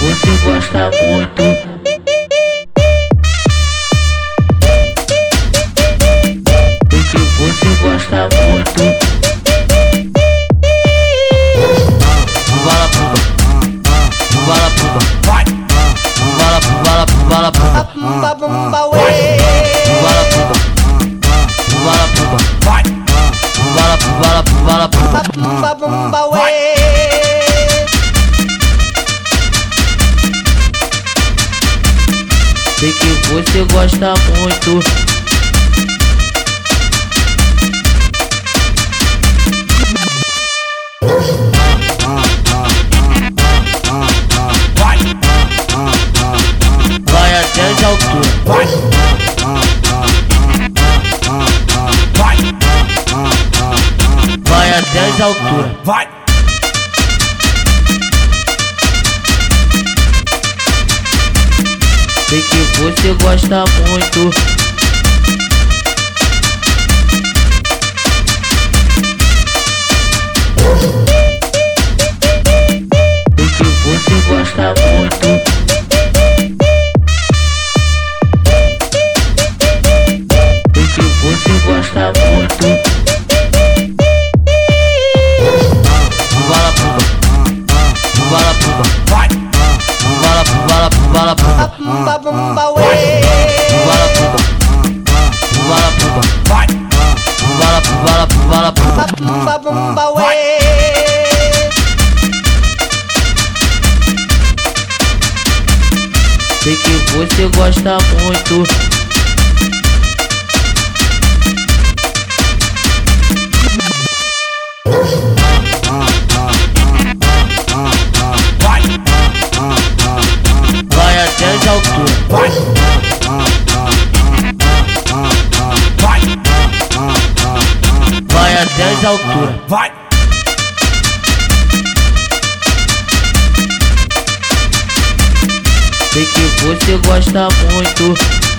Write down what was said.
você gosta muito. Que você gosta muito. Vala puba, vala puba, vai. Vala vala vala puba, Bumba bumba Sei que você gosta muito. vai até as alturas, vai. Vai até as alturas, vai. Sei que você gosta muito. Que você gosta muito. Sei que você gosta muito. Sei que você gosta muito. Vai até as alturas, vai. Sei que você gosta muito.